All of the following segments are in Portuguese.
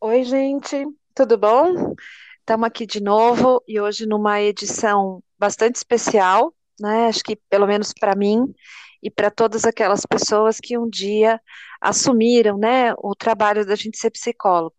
Oi, gente, tudo bom? Estamos aqui de novo e hoje numa edição bastante especial, né? Acho que pelo menos para mim e para todas aquelas pessoas que um dia assumiram, né, o trabalho da gente ser psicólogo.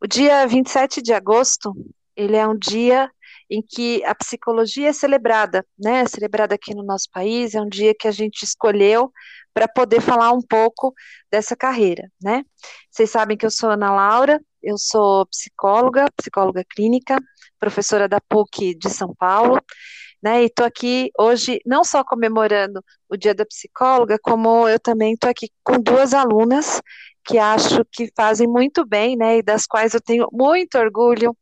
O dia 27 de agosto, ele é um dia em que a psicologia é celebrada, né? É celebrada aqui no nosso país, é um dia que a gente escolheu para poder falar um pouco dessa carreira, né? Vocês sabem que eu sou Ana Laura, eu sou psicóloga, psicóloga clínica, professora da PUC de São Paulo, né? E estou aqui hoje não só comemorando o Dia da Psicóloga, como eu também estou aqui com duas alunas que acho que fazem muito bem, né? E das quais eu tenho muito orgulho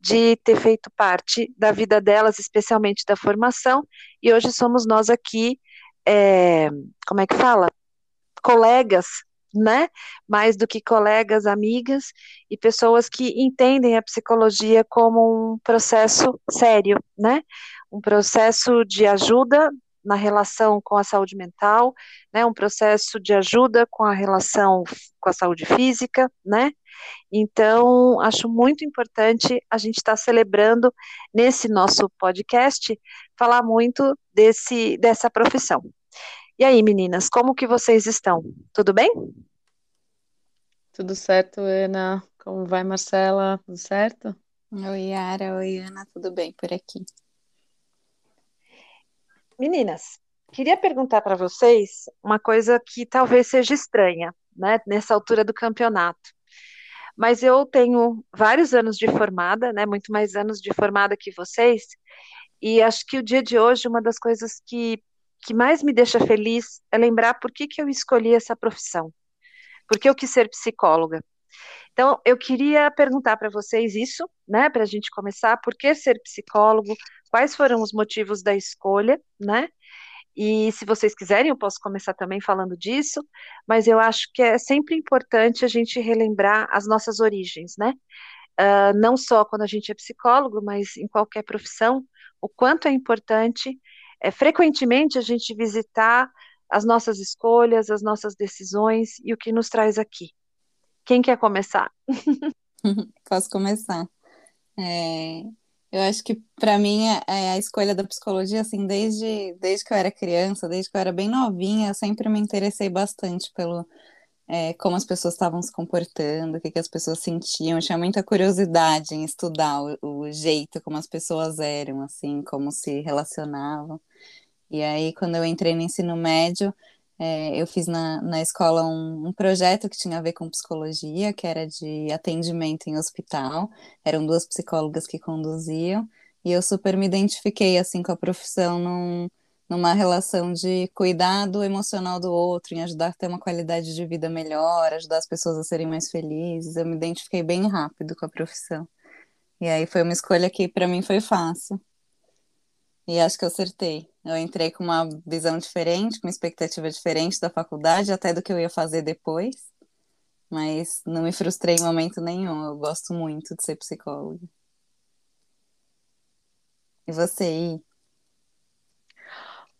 de ter feito parte da vida delas, especialmente da formação, e hoje somos nós aqui, é, como é que fala? Colegas, né? Mais do que colegas, amigas e pessoas que entendem a psicologia como um processo sério, né? Um processo de ajuda na relação com a saúde mental, né? Um processo de ajuda com a relação com a saúde física, né? Então, acho muito importante a gente estar tá celebrando nesse nosso podcast, falar muito desse, dessa profissão. E aí, meninas, como que vocês estão? Tudo bem? Tudo certo, Ana. Como vai, Marcela? Tudo certo? Oi, Yara. Oi, Ana. Tudo bem por aqui? Meninas, queria perguntar para vocês uma coisa que talvez seja estranha, né, nessa altura do campeonato mas eu tenho vários anos de formada, né, muito mais anos de formada que vocês, e acho que o dia de hoje, uma das coisas que, que mais me deixa feliz é lembrar por que, que eu escolhi essa profissão, por que eu quis ser psicóloga. Então, eu queria perguntar para vocês isso, né, para a gente começar, por que ser psicólogo, quais foram os motivos da escolha, né, e se vocês quiserem, eu posso começar também falando disso, mas eu acho que é sempre importante a gente relembrar as nossas origens, né? Uh, não só quando a gente é psicólogo, mas em qualquer profissão, o quanto é importante, é, frequentemente, a gente visitar as nossas escolhas, as nossas decisões e o que nos traz aqui. Quem quer começar? Posso começar. É, eu acho que para mim é, é a escolha da psicologia, assim, desde, desde que eu era criança, desde que eu era bem novinha, eu sempre me interessei bastante pelo é, como as pessoas estavam se comportando, o que, que as pessoas sentiam. Eu tinha muita curiosidade em estudar o, o jeito como as pessoas eram, assim, como se relacionavam. E aí, quando eu entrei no ensino médio, é, eu fiz na, na escola um, um, projeto que tinha a ver com psicologia, que era de atendimento em hospital. Eram duas psicólogas que conduziam, e eu super me identifiquei assim com a profissão num, numa relação de cuidado emocional do outro, em ajudar a ter uma qualidade de vida melhor, ajudar as pessoas a serem mais felizes. Eu me identifiquei bem rápido com a profissão. E aí foi uma escolha que para mim foi fácil. E acho que eu acertei. Eu entrei com uma visão diferente, com uma expectativa diferente da faculdade, até do que eu ia fazer depois. Mas não me frustrei em momento nenhum. Eu gosto muito de ser psicóloga. E você, I?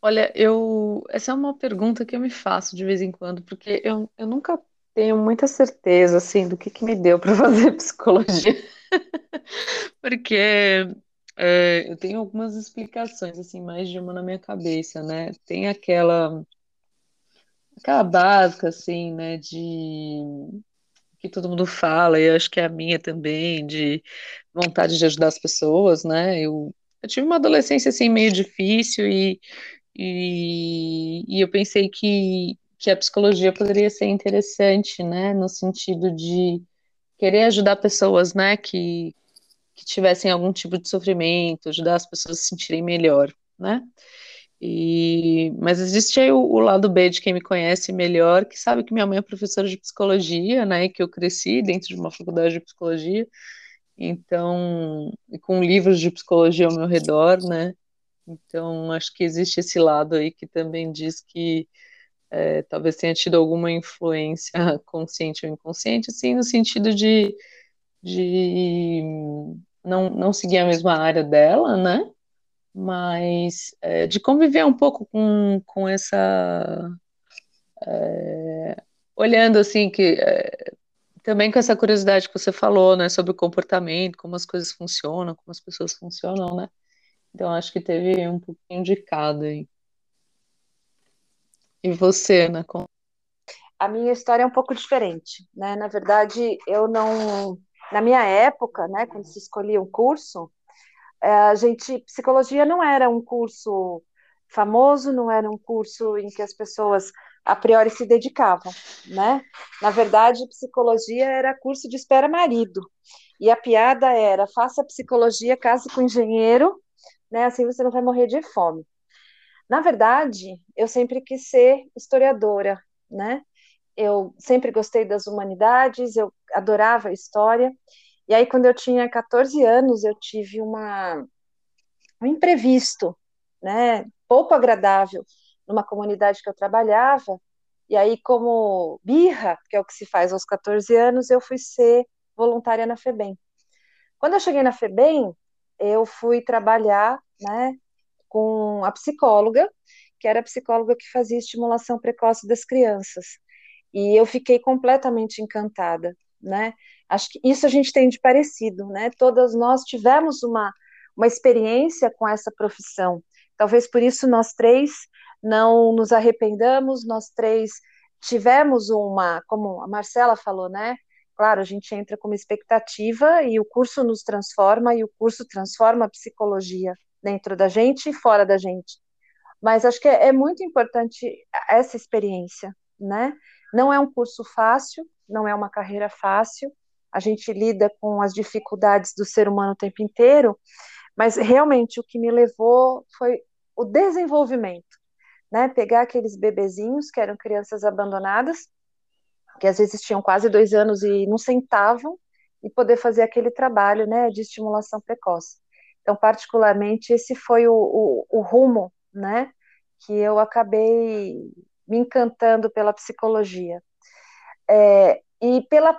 Olha, eu essa é uma pergunta que eu me faço de vez em quando, porque eu, eu nunca tenho muita certeza assim do que, que me deu para fazer psicologia. porque é, eu tenho algumas explicações, assim, mais de uma na minha cabeça, né? Tem aquela, aquela básica, assim, né, de que todo mundo fala, e eu acho que é a minha também, de vontade de ajudar as pessoas, né? Eu, eu tive uma adolescência, assim, meio difícil e, e, e eu pensei que, que a psicologia poderia ser interessante, né, no sentido de querer ajudar pessoas, né, que, que tivessem algum tipo de sofrimento, ajudar as pessoas a se sentirem melhor, né? E, mas existe aí o, o, lado B de quem me conhece melhor, que sabe que minha mãe é professora de psicologia, né? E que eu cresci dentro de uma faculdade de psicologia, então, com livros de psicologia ao meu redor, né? Então, acho que existe esse lado aí que também diz que é, talvez tenha tido alguma influência consciente ou inconsciente, assim, no sentido de, de não, não seguir a mesma área dela, né? mas é, de conviver um pouco com, com essa. É, olhando assim, que é, também com essa curiosidade que você falou, né, sobre o comportamento, como as coisas funcionam, como as pessoas funcionam, né? Então acho que teve um pouquinho de cada aí. E você, Ana? A minha história é um pouco diferente, né? Na verdade, eu não, na minha época, né, quando se escolhia um curso, é, a gente, psicologia não era um curso famoso, não era um curso em que as pessoas a priori se dedicavam, né? Na verdade, psicologia era curso de espera marido. E a piada era: faça psicologia, case com engenheiro, né? Assim você não vai morrer de fome. Na verdade, eu sempre quis ser historiadora, né? Eu sempre gostei das humanidades, eu adorava história. E aí, quando eu tinha 14 anos, eu tive uma, um imprevisto, né? Pouco agradável numa comunidade que eu trabalhava, e aí, como birra, que é o que se faz aos 14 anos, eu fui ser voluntária na FEBEM. Quando eu cheguei na FEBEM, eu fui trabalhar né, com a psicóloga, que era a psicóloga que fazia estimulação precoce das crianças. E eu fiquei completamente encantada, né? Acho que isso a gente tem de parecido, né? Todas nós tivemos uma, uma experiência com essa profissão. Talvez por isso nós três não nos arrependamos, nós três tivemos uma, como a Marcela falou, né? Claro, a gente entra com uma expectativa e o curso nos transforma e o curso transforma a psicologia dentro da gente e fora da gente. Mas acho que é, é muito importante essa experiência, né? Não é um curso fácil, não é uma carreira fácil, a gente lida com as dificuldades do ser humano o tempo inteiro, mas realmente o que me levou foi o desenvolvimento né, pegar aqueles bebezinhos que eram crianças abandonadas, que às vezes tinham quase dois anos e não sentavam, e poder fazer aquele trabalho né, de estimulação precoce. Então, particularmente, esse foi o, o, o rumo né, que eu acabei me encantando pela psicologia. É, e pela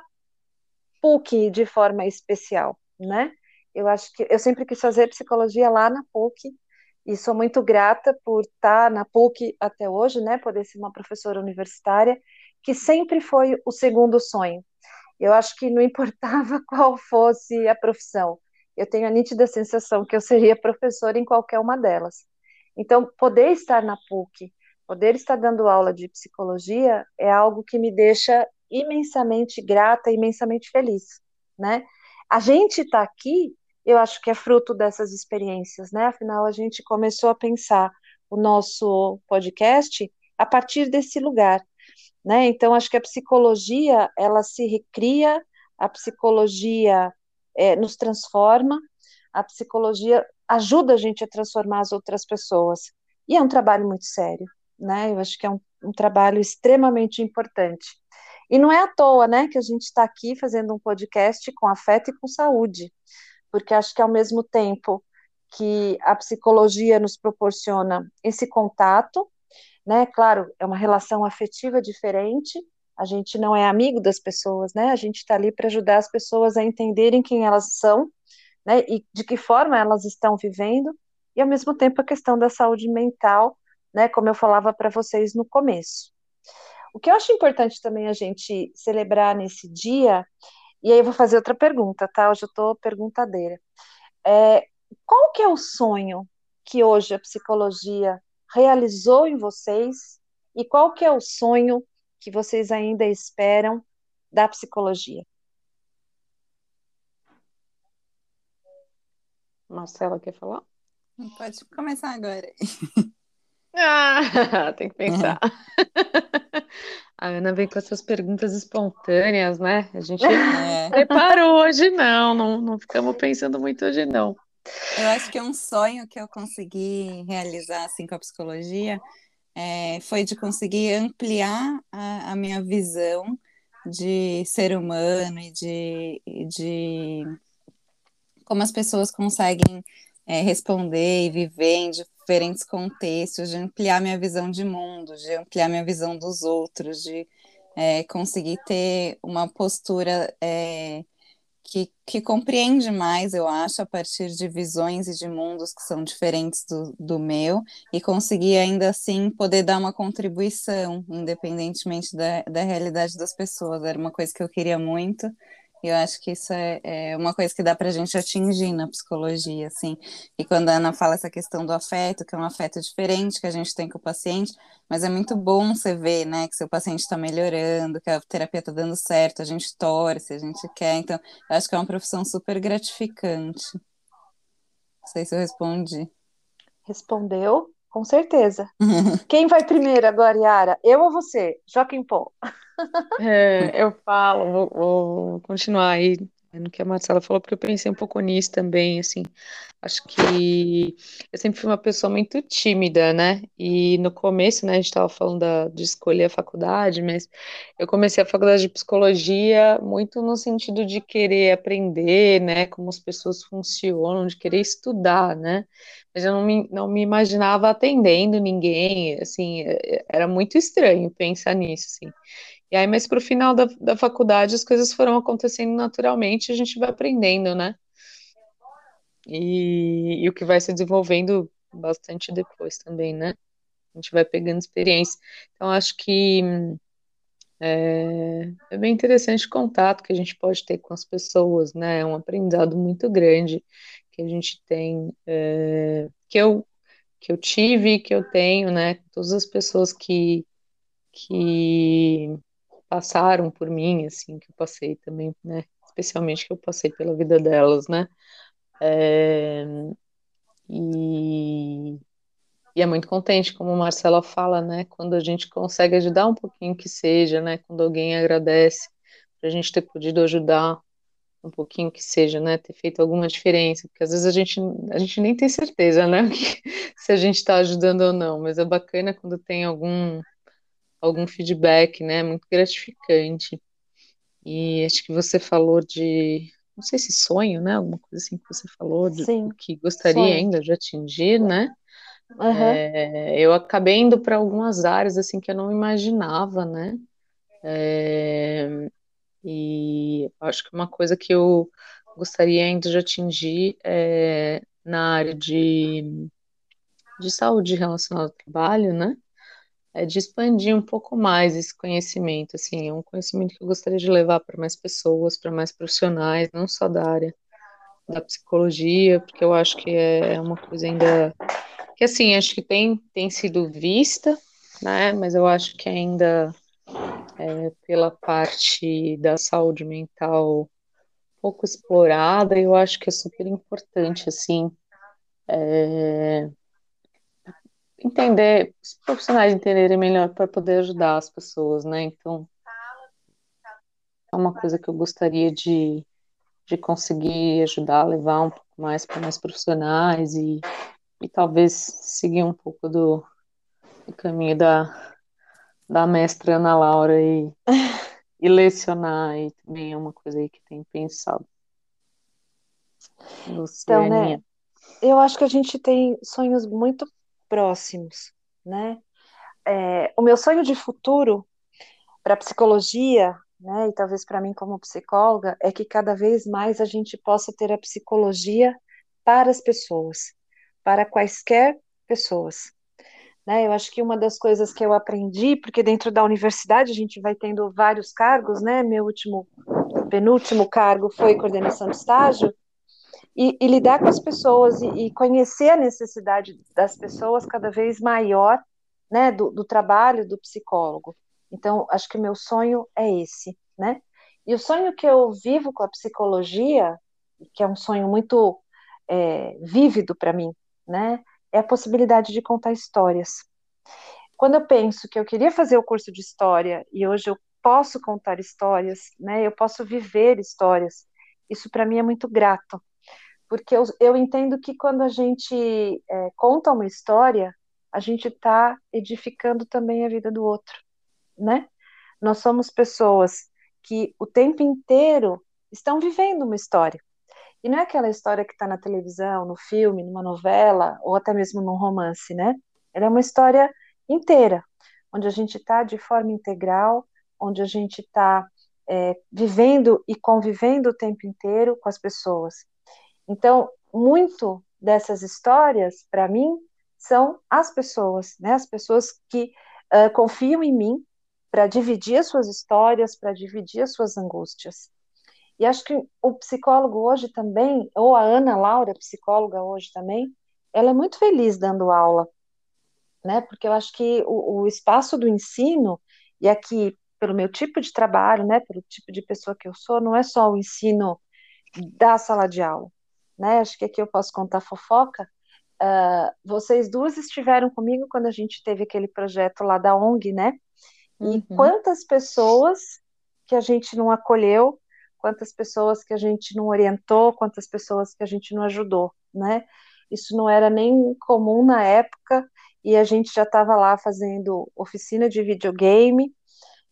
PUC de forma especial, né? Eu acho que eu sempre quis fazer psicologia lá na PUC, e sou muito grata por estar na PUC até hoje, né, poder ser uma professora universitária, que sempre foi o segundo sonho. Eu acho que não importava qual fosse a profissão, eu tenho a nítida sensação que eu seria professora em qualquer uma delas. Então, poder estar na PUC, poder estar dando aula de psicologia é algo que me deixa imensamente grata, imensamente feliz, né? A gente está aqui eu acho que é fruto dessas experiências, né? Afinal, a gente começou a pensar o nosso podcast a partir desse lugar, né? Então, acho que a psicologia, ela se recria, a psicologia é, nos transforma, a psicologia ajuda a gente a transformar as outras pessoas. E é um trabalho muito sério, né? Eu acho que é um, um trabalho extremamente importante. E não é à toa, né, que a gente está aqui fazendo um podcast com afeto e com saúde porque acho que ao mesmo tempo que a psicologia nos proporciona esse contato, né? Claro, é uma relação afetiva diferente. A gente não é amigo das pessoas, né? A gente está ali para ajudar as pessoas a entenderem quem elas são, né? E de que forma elas estão vivendo. E ao mesmo tempo a questão da saúde mental, né? Como eu falava para vocês no começo. O que eu acho importante também a gente celebrar nesse dia e aí eu vou fazer outra pergunta, tá? Hoje eu estou perguntadeira. É, qual que é o sonho que hoje a psicologia realizou em vocês e qual que é o sonho que vocês ainda esperam da psicologia? Marcela quer falar? Pode começar agora. Ah, tem que pensar. A Ana vem com essas perguntas espontâneas, né? A gente é. preparou hoje, não, não, não ficamos pensando muito hoje, não. Eu acho que um sonho que eu consegui realizar assim com a psicologia é, foi de conseguir ampliar a, a, minha visão de ser humano e de, de como as pessoas conseguem é, responder e viver em diferentes contextos, de ampliar minha visão de mundo, de ampliar minha visão dos outros, de é, conseguir ter uma postura é, que, que compreende mais, eu acho, a partir de visões e de mundos que são diferentes do, do meu, e conseguir ainda assim poder dar uma contribuição, independentemente da, da realidade das pessoas. Era uma coisa que eu queria muito, eu acho que isso é, é uma coisa que dá para a gente atingir na psicologia, assim. E quando a Ana fala essa questão do afeto, que é um afeto diferente que a gente tem com o paciente, mas é muito bom você ver, né, que seu paciente está melhorando, que a terapia está dando certo, a gente torce, a gente quer. Então, eu acho que é uma profissão super gratificante. Não sei se eu respondi. Respondeu, com certeza. Quem vai primeiro agora, Yara? Eu ou você? Joaquim Pô. É, eu falo, vou, vou continuar aí no que a Marcela falou, porque eu pensei um pouco nisso também, assim, acho que eu sempre fui uma pessoa muito tímida, né, e no começo, né, a gente estava falando da, de escolher a faculdade, mas eu comecei a faculdade de psicologia muito no sentido de querer aprender, né, como as pessoas funcionam, de querer estudar, né, mas eu não me, não me imaginava atendendo ninguém, assim, é, era muito estranho pensar nisso, assim, e aí, mas para o final da, da faculdade, as coisas foram acontecendo naturalmente, a gente vai aprendendo, né? E, e, o que vai se desenvolvendo bastante depois também, né? A gente vai pegando experiência. Então, acho que é, é, bem interessante o contato que a gente pode ter com as pessoas, né? É um aprendizado muito grande que a gente tem, é, que eu que eu tive, que eu tenho, né? Todas as pessoas que que passaram por mim, assim, que eu passei também, né? Especialmente que eu passei pela vida delas, né? É, e, e, é muito contente, como Marcela fala, né? Quando a gente consegue ajudar um pouquinho que seja, né? Quando alguém agradece para a gente ter podido ajudar um pouquinho que seja, né? Ter feito alguma diferença, porque às vezes a gente, a gente nem tem certeza, né? se a gente está ajudando ou não, mas é bacana quando tem algum algum feedback, né? Muito gratificante. E acho que você falou de, não sei se sonho, né? Alguma coisa assim que você falou, de, Sim, que gostaria sonho. ainda de atingir, né? Uhum. É, eu acabei indo para algumas áreas assim que eu não imaginava, né? É, e acho que uma coisa que eu gostaria ainda de atingir é na área de, de saúde relacionada ao trabalho, né? É de expandir um pouco mais esse conhecimento, assim, é um conhecimento que eu gostaria de levar para mais pessoas, para mais profissionais, não só da área da psicologia, porque eu acho que é, é uma coisa ainda que assim, acho que tem, tem sido vista, né, mas eu acho que ainda é, pela parte da saúde mental pouco explorada, eu acho que é super importante, assim, é, entender, os profissionais entenderem melhor para poder ajudar as pessoas, né? Então, é uma coisa que eu gostaria de, de conseguir ajudar, levar um pouco mais para mais profissionais e, e talvez seguir um pouco do, do caminho da, da mestra Ana Laura e, e lecionar, e também é uma coisa aí que tenho pensado. Então, né, eu acho que a gente tem sonhos muito próximos, né? É, o meu sonho de futuro para psicologia, né, e talvez para mim como psicóloga, é que cada vez mais a gente possa ter a psicologia para as pessoas, para quaisquer pessoas. Né, eu acho que uma das coisas que eu aprendi, porque dentro da universidade a gente vai tendo vários cargos, né? Meu último, penúltimo cargo foi coordenação de estágio, e, e lidar com as pessoas e, e, conhecer a necessidade das pessoas cada vez maior, né, do, do trabalho do psicólogo. Então, acho que o meu sonho é esse, né? E o sonho que eu vivo com a psicologia, que é um sonho muito é, vívido para mim, né, é a possibilidade de contar histórias. Quando eu penso que eu queria fazer o curso de história e hoje eu posso contar histórias, né, eu posso viver histórias, isso para mim é muito grato, porque eu, eu entendo que quando a gente é, conta uma história, a gente está edificando também a vida do outro, né? Nós somos pessoas que o tempo inteiro estão vivendo uma história. E não é aquela história que está na televisão, no filme, numa novela, ou até mesmo num romance, né? Ela é uma história inteira, onde a gente está de forma integral, onde a gente está é, vivendo e convivendo o tempo inteiro com as pessoas. Então, muito dessas histórias, para mim, são as pessoas, né? As pessoas que uh, confiam em mim para dividir as suas histórias, para dividir as suas angústias. E acho que o psicólogo hoje também, ou a Ana Laura, psicóloga hoje também, ela é muito feliz dando aula, né? Porque eu acho que o, o espaço do ensino, e aqui pelo meu tipo de trabalho, né, pelo tipo de pessoa que eu sou, não é só o ensino da sala de aula, né? Acho que aqui eu posso contar fofoca. Uh, vocês duas estiveram comigo quando a gente teve aquele projeto lá da ONG, né? E uhum. quantas pessoas que a gente não acolheu quantas pessoas que a gente não orientou, quantas pessoas que a gente não ajudou, né? Isso não era nem comum na época e a gente já estava lá fazendo oficina de videogame,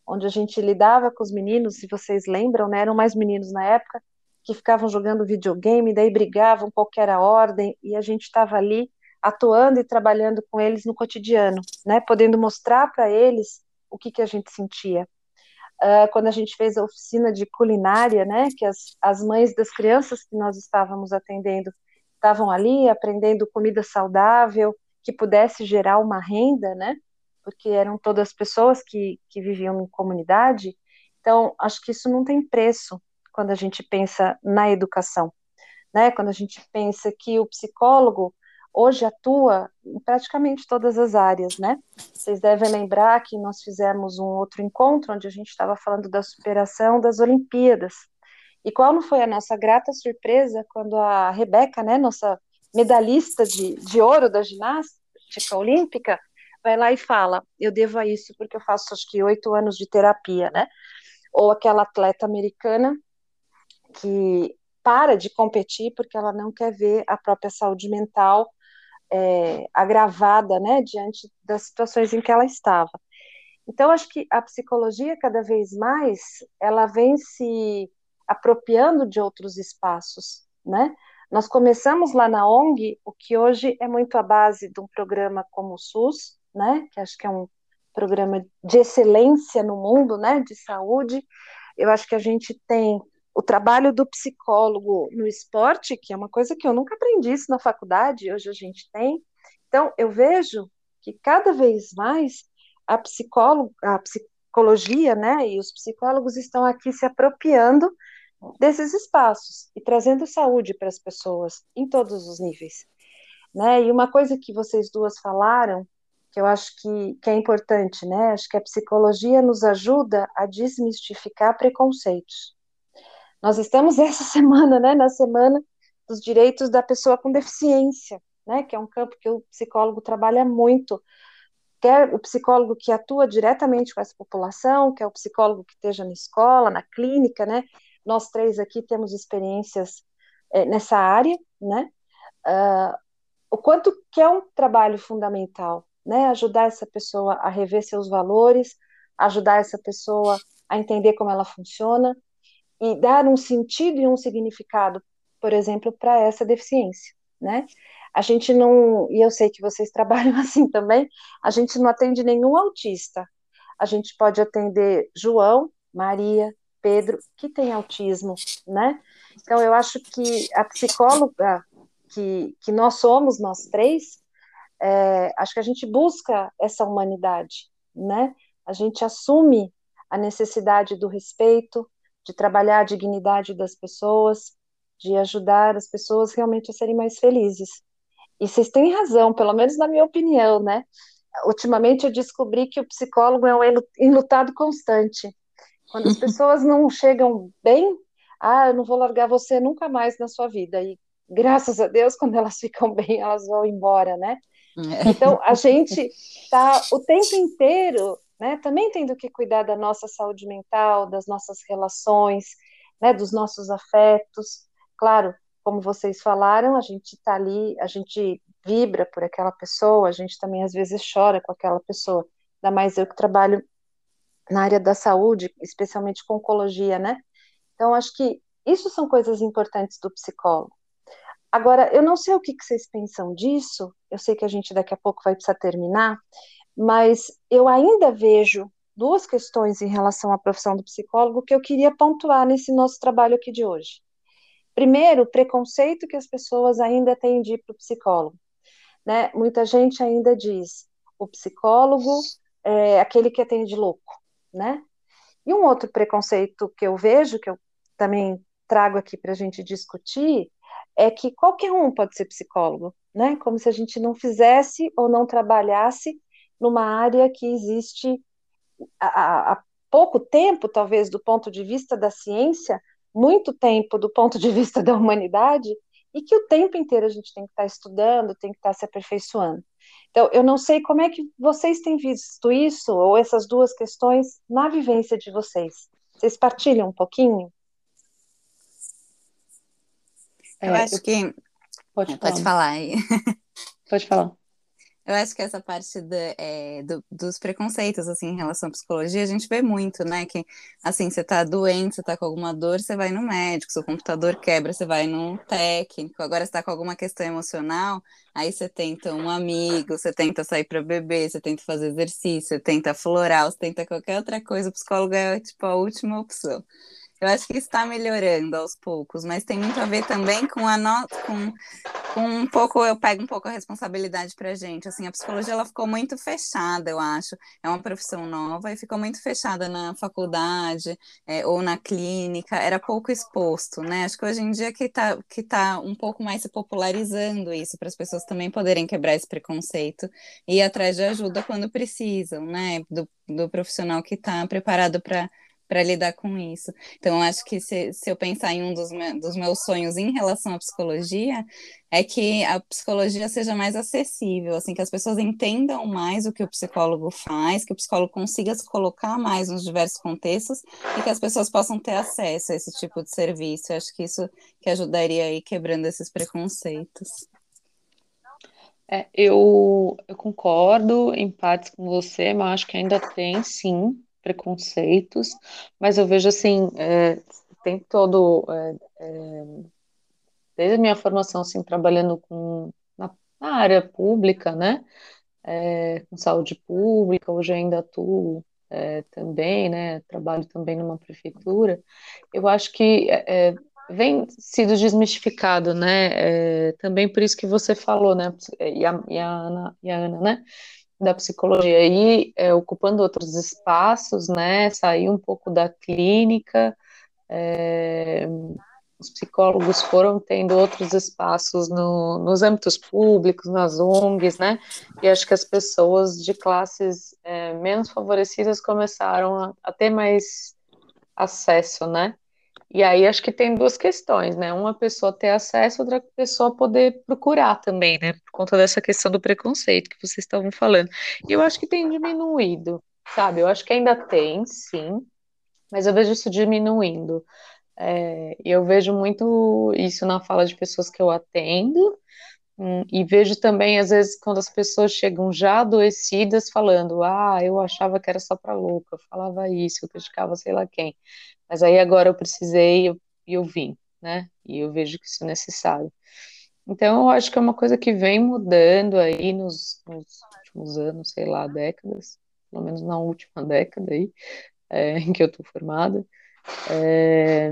onde a gente lidava com os meninos, se vocês lembram, né? Eram mais meninos na época que ficavam jogando videogame, daí brigavam qualquer ordem e a gente estava ali atuando e trabalhando com eles no cotidiano, né? Podendo mostrar para eles o que que a gente sentia uh, quando a gente fez a oficina de culinária, né, que as, as mães das crianças que nós estávamos atendendo estavam ali aprendendo comida saudável, que pudesse gerar uma renda, né, porque eram todas pessoas que, que viviam em comunidade. Então, acho que isso não tem preço quando a gente pensa na educação, né, quando a gente pensa que o psicólogo hoje atua em praticamente todas as áreas, né? Vocês devem lembrar que nós fizemos um outro encontro onde a gente estava falando da superação das Olimpíadas. E qual não foi a nossa grata surpresa quando a Rebeca, né, nossa medalhista de, de ouro da ginástica olímpica, vai lá e fala: Eu devo a isso porque eu faço acho que oito anos de terapia, né? Ou aquela atleta americana que para de competir porque ela não quer ver a própria saúde mental é, agravada, né, diante das situações em que ela estava. Então, acho que a psicologia, cada vez mais, ela vem se apropriando de outros espaços, né? Nós começamos lá na ONG, o que hoje é muito a base de um programa como o SUS, né? Que acho que é um programa de excelência no mundo, né? De saúde. Eu acho que a gente tem o trabalho do psicólogo no esporte, que é uma coisa que eu nunca aprendi isso na faculdade, hoje a gente tem. Então, eu vejo que cada vez mais a, psicólogo, a psicologia né, e os psicólogos estão aqui se apropriando desses espaços e trazendo saúde para as pessoas em todos os níveis. Né? E uma coisa que vocês duas falaram, que eu acho que, que é importante, né? Acho que a psicologia nos ajuda a desmistificar preconceitos. Nós estamos essa semana, né, na semana dos direitos da pessoa com deficiência, né, que é um campo que o psicólogo trabalha muito, quer o psicólogo que atua diretamente com essa população, quer o psicólogo que esteja na escola, na clínica, né, nós três aqui temos experiências é, nessa área, né, uh, o quanto que é um trabalho fundamental, né, ajudar essa pessoa a rever seus valores, ajudar essa pessoa a entender como ela funciona, e dar um sentido e um significado, por exemplo, para essa deficiência, né? A gente não, e eu sei que vocês trabalham assim também, a gente não atende nenhum autista. A gente pode atender João, Maria, Pedro, que tem autismo, né? Então, eu acho que a psicóloga que, que nós somos, nós três, é, acho que a gente busca essa humanidade, né? A gente assume a necessidade do respeito, de trabalhar a dignidade das pessoas, de ajudar as pessoas realmente a serem mais felizes. E vocês têm razão, pelo menos na minha opinião, né? Ultimamente eu descobri que o psicólogo é um enlutado constante. Quando as pessoas não chegam bem, ah, eu não vou largar você nunca mais na sua vida. E graças a Deus, quando elas ficam bem, elas vão embora, né? É. Então a gente está o tempo inteiro né, também tendo que cuidar da nossa saúde mental, das nossas relações, né, dos nossos afetos. Claro, como vocês falaram, a gente está ali, a gente vibra por aquela pessoa, a gente também às vezes chora com aquela pessoa. Ainda mais eu que trabalho na área da saúde, especialmente com oncologia, né? Então, acho que isso são coisas importantes do psicólogo. Agora, eu não sei o que, que vocês pensam disso, eu sei que a gente daqui a pouco vai precisar terminar, mas eu ainda vejo duas questões em relação à profissão do psicólogo que eu queria pontuar nesse nosso trabalho aqui de hoje. Primeiro, o preconceito que as pessoas ainda têm de ir para o psicólogo. Né? Muita gente ainda diz, o psicólogo é aquele que atende louco, né? E um outro preconceito que eu vejo, que eu também trago aqui para a gente discutir, é que qualquer um pode ser psicólogo, né? Como se a gente não fizesse ou não trabalhasse numa área que existe há, há pouco tempo, talvez do ponto de vista da ciência, muito tempo do ponto de vista da humanidade, e que o tempo inteiro a gente tem que estar estudando, tem que estar se aperfeiçoando. Então, eu não sei como é que vocês têm visto isso, ou essas duas questões, na vivência de vocês. Vocês partilham um pouquinho? Eu é, acho eu... que. Pode, pode falar aí. Pode falar. Eu acho que essa parte é, do, dos preconceitos, assim, em relação à psicologia, a gente vê muito, né? Que, assim, você tá doente, você tá com alguma dor, você vai no médico, seu computador quebra, você vai no técnico, agora você tá com alguma questão emocional, aí você tenta um amigo, você tenta sair para beber, você tenta fazer exercício, você tenta floral, você tenta qualquer outra coisa, o psicólogo é, tipo, a última opção. Eu acho que está melhorando aos poucos, mas tem muito a ver também com a no... com, com um pouco, eu pego um pouco a responsabilidade para a gente. Assim, a psicologia ela ficou muito fechada, eu acho. É uma profissão nova e ficou muito fechada na faculdade é, ou na clínica, era pouco exposto, né? Acho que hoje em dia que está que tá um pouco mais se popularizando isso, para as pessoas também poderem quebrar esse preconceito e ir atrás de ajuda quando precisam, né? Do, do profissional que está preparado para para lidar com isso. Então, acho que se, se eu pensar em um dos, me, dos meus sonhos em relação à psicologia, é que a psicologia seja mais acessível, assim, que as pessoas entendam mais o que o psicólogo faz, que o psicólogo consiga se colocar mais nos diversos contextos e que as pessoas possam ter acesso a esse tipo de serviço. Eu acho que isso que ajudaria aí quebrando esses preconceitos. É, eu, eu concordo em partes com você, mas acho que ainda tem sim preconceitos, mas eu vejo assim, é, tem todo, é, é, desde a minha formação, assim, trabalhando com, na, na área pública, né, é, com saúde pública, hoje ainda atuo é, também, né, trabalho também numa prefeitura, eu acho que é, vem sido desmistificado, né, também por isso que você falou, né, e a, e a Ana, e a Ana né, da psicologia aí é, ocupando outros espaços, né? Sair um pouco da clínica. É, os psicólogos foram tendo outros espaços no, nos âmbitos públicos, nas ONGs, né? E acho que as pessoas de classes é, menos favorecidas começaram a, a ter mais acesso, né? E aí acho que tem duas questões, né? Uma pessoa ter acesso, outra pessoa poder procurar também, né? Por conta dessa questão do preconceito que vocês estavam falando. E eu acho que tem diminuído, sabe? Eu acho que ainda tem, sim, mas eu vejo isso diminuindo. É, eu vejo muito isso na fala de pessoas que eu atendo, hum, e vejo também, às vezes, quando as pessoas chegam já adoecidas, falando: Ah, eu achava que era só para louca, eu falava isso, eu criticava sei lá quem. Mas aí agora eu precisei e eu, eu vim, né? E eu vejo que isso é necessário. Então, eu acho que é uma coisa que vem mudando aí nos, nos últimos anos, sei lá, décadas, pelo menos na última década aí, é, em que eu estou formada. É,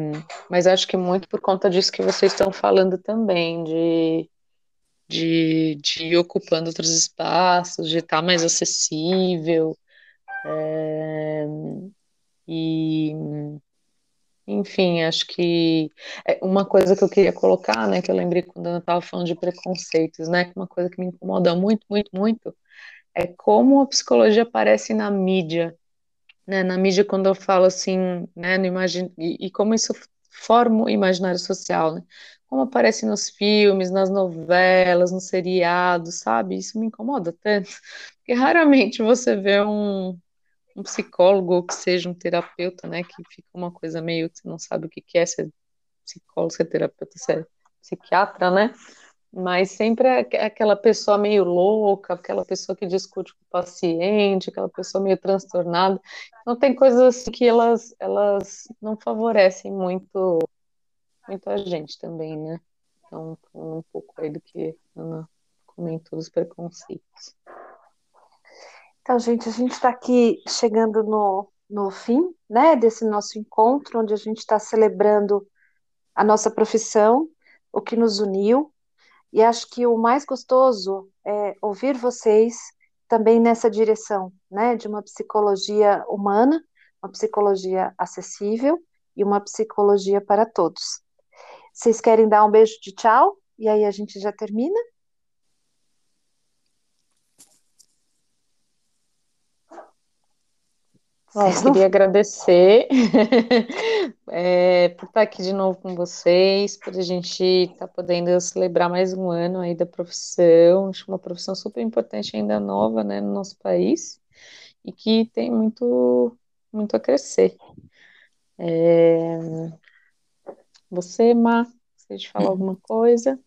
mas acho que muito por conta disso que vocês estão falando também, de, de, de ir ocupando outros espaços, de estar mais acessível. É, e enfim, acho que é uma coisa que eu queria colocar, né, que eu lembrei quando eu estava falando de preconceitos, né, que uma coisa que me incomoda muito, muito, muito, é como a psicologia aparece na mídia, né, na mídia quando eu falo assim, né, no imagine, e, e como isso forma o imaginário social, né, como aparece nos filmes, nas novelas, nos seriados, sabe, isso me incomoda tanto, porque raramente você vê um um psicólogo ou que seja um terapeuta, né? Que fica uma coisa meio que você não sabe o que, que é ser psicólogo, ser terapeuta, ser psiquiatra, né? Mas sempre é aquela pessoa meio louca, aquela pessoa que discute com o paciente, aquela pessoa meio transtornada. Então tem coisas assim que elas, elas não favorecem muito, muito a gente também, né? Então, um pouco aí do que Ana comentou dos preconceitos. Então, gente, a gente está aqui chegando no, no fim, né, desse nosso encontro, onde a gente está celebrando a nossa profissão, o que nos uniu, e acho que o mais gostoso é ouvir vocês também nessa direção, né, de uma psicologia humana, uma psicologia acessível e uma psicologia para todos. Vocês querem dar um beijo de tchau? E aí a gente já termina? Nossa, queria agradecer é, por estar aqui de novo com vocês, por a gente estar tá podendo celebrar mais um ano aí da profissão, acho uma profissão super importante ainda nova, né, no nosso país, e que tem muito, muito a crescer. É... Você, Má, você de falar uhum. alguma coisa?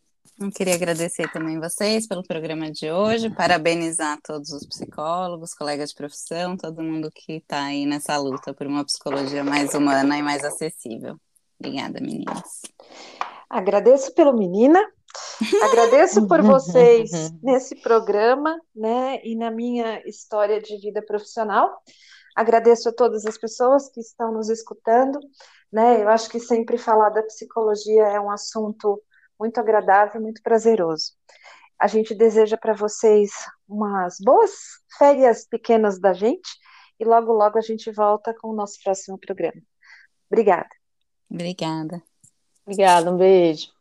Eu queria agradecer também vocês pelo programa de hoje, parabenizar todos os psicólogos, colegas de profissão, todo mundo que está aí nessa luta por uma psicologia mais humana e mais acessível. Obrigada, meninas. Agradeço pelo menina, agradeço por vocês nesse programa, né, e na minha história de vida profissional. Agradeço a todas as pessoas que estão nos escutando, né? Eu acho que sempre falar da psicologia é um assunto muito agradável, muito prazeroso. A gente deseja para vocês umas boas férias pequenas da gente e logo, logo a gente volta com o nosso próximo programa. Obrigada. Obrigada. Obrigada, um beijo.